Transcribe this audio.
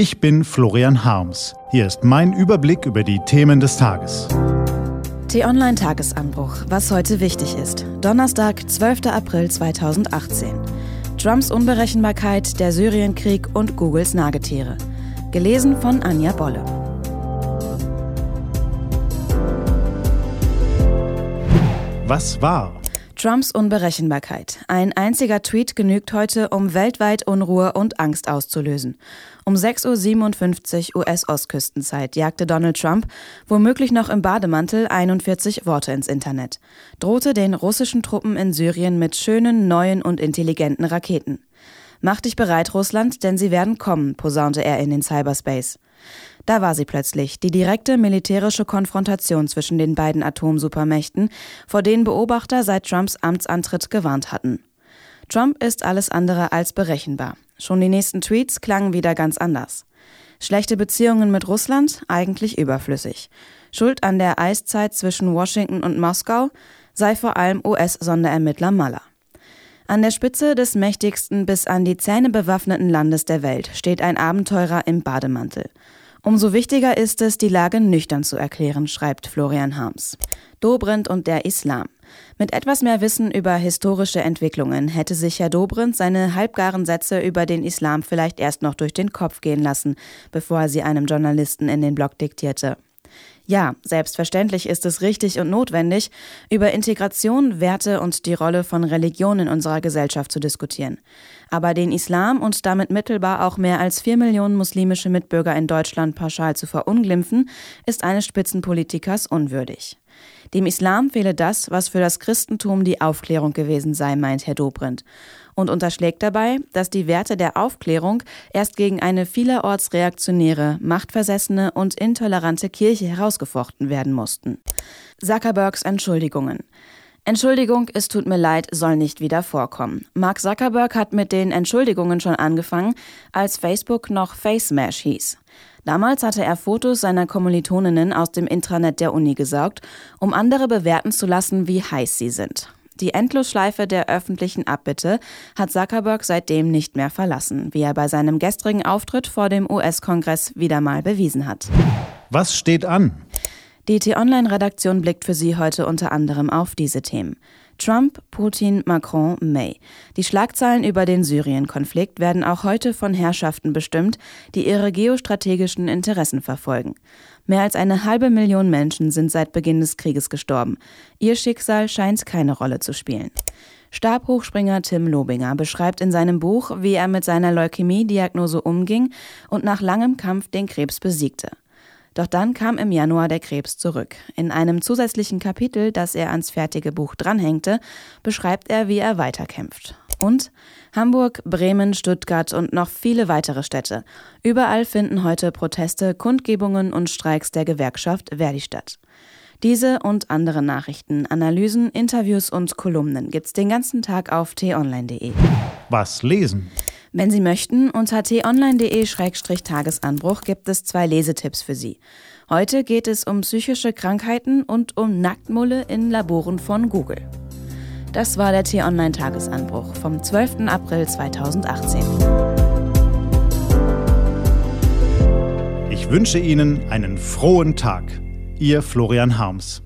Ich bin Florian Harms. Hier ist mein Überblick über die Themen des Tages. T-Online Tagesanbruch, was heute wichtig ist. Donnerstag, 12. April 2018. Trumps Unberechenbarkeit, der Syrienkrieg und Googles Nagetiere. Gelesen von Anja Bolle. Was war? Trumps Unberechenbarkeit. Ein einziger Tweet genügt heute, um weltweit Unruhe und Angst auszulösen. Um 6.57 Uhr US-Ostküstenzeit jagte Donald Trump, womöglich noch im Bademantel, 41 Worte ins Internet. Drohte den russischen Truppen in Syrien mit schönen, neuen und intelligenten Raketen. Mach dich bereit, Russland, denn sie werden kommen, posaunte er in den Cyberspace. Da war sie plötzlich, die direkte militärische Konfrontation zwischen den beiden Atomsupermächten, vor denen Beobachter seit Trumps Amtsantritt gewarnt hatten. Trump ist alles andere als berechenbar. Schon die nächsten Tweets klangen wieder ganz anders. Schlechte Beziehungen mit Russland eigentlich überflüssig. Schuld an der Eiszeit zwischen Washington und Moskau sei vor allem US-Sonderermittler Mueller. An der Spitze des mächtigsten bis an die Zähne bewaffneten Landes der Welt steht ein Abenteurer im Bademantel. Umso wichtiger ist es, die Lage nüchtern zu erklären, schreibt Florian Harms. Dobrindt und der Islam. Mit etwas mehr Wissen über historische Entwicklungen hätte sich Herr Dobrindt seine halbgaren Sätze über den Islam vielleicht erst noch durch den Kopf gehen lassen, bevor er sie einem Journalisten in den Blog diktierte. Ja, selbstverständlich ist es richtig und notwendig, über Integration, Werte und die Rolle von Religion in unserer Gesellschaft zu diskutieren. Aber den Islam und damit mittelbar auch mehr als vier Millionen muslimische Mitbürger in Deutschland pauschal zu verunglimpfen, ist eines Spitzenpolitikers unwürdig. Dem Islam fehle das, was für das Christentum die Aufklärung gewesen sei, meint Herr Dobrindt. Und unterschlägt dabei, dass die Werte der Aufklärung erst gegen eine vielerorts reaktionäre, machtversessene und intolerante Kirche herausgefochten werden mussten. Zuckerbergs Entschuldigungen. Entschuldigung, es tut mir leid, soll nicht wieder vorkommen. Mark Zuckerberg hat mit den Entschuldigungen schon angefangen, als Facebook noch FaceMash hieß. Damals hatte er Fotos seiner Kommilitoninnen aus dem Intranet der Uni gesaugt, um andere bewerten zu lassen, wie heiß sie sind. Die Endlosschleife der öffentlichen Abbitte hat Zuckerberg seitdem nicht mehr verlassen, wie er bei seinem gestrigen Auftritt vor dem US-Kongress wieder mal bewiesen hat. Was steht an? Die T-Online-Redaktion blickt für Sie heute unter anderem auf diese Themen. Trump, Putin, Macron, May. Die Schlagzeilen über den Syrien-Konflikt werden auch heute von Herrschaften bestimmt, die ihre geostrategischen Interessen verfolgen. Mehr als eine halbe Million Menschen sind seit Beginn des Krieges gestorben. Ihr Schicksal scheint keine Rolle zu spielen. Stabhochspringer Tim Lobinger beschreibt in seinem Buch, wie er mit seiner Leukämie-Diagnose umging und nach langem Kampf den Krebs besiegte. Doch dann kam im Januar der Krebs zurück. In einem zusätzlichen Kapitel, das er ans fertige Buch dranhängte, beschreibt er, wie er weiterkämpft. Und Hamburg, Bremen, Stuttgart und noch viele weitere Städte. Überall finden heute Proteste, Kundgebungen und Streiks der Gewerkschaft Verdi statt. Diese und andere Nachrichten, Analysen, Interviews und Kolumnen gibt's den ganzen Tag auf t-online.de. Was lesen? Wenn Sie möchten, unter t-online.de-tagesanbruch gibt es zwei Lesetipps für Sie. Heute geht es um psychische Krankheiten und um Nacktmulle in Laboren von Google. Das war der T-Online-Tagesanbruch vom 12. April 2018. Ich wünsche Ihnen einen frohen Tag. Ihr Florian Harms.